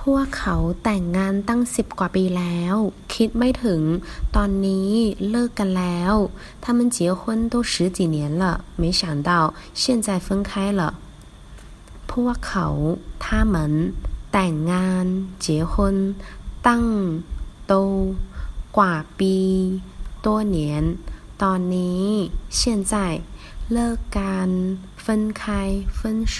พวกเขาแต่งงานตั้งสิบกว่าปีแล้ว คิดไม่ถึง ตอนนี้เลิกกันแล้ว他们结婚都十几年了没想到现在分开了พวกเขา他们แต่งงาน结婚ตั้งโตกว่าปี多年ตอนนี้现在เลิกกัน分开分手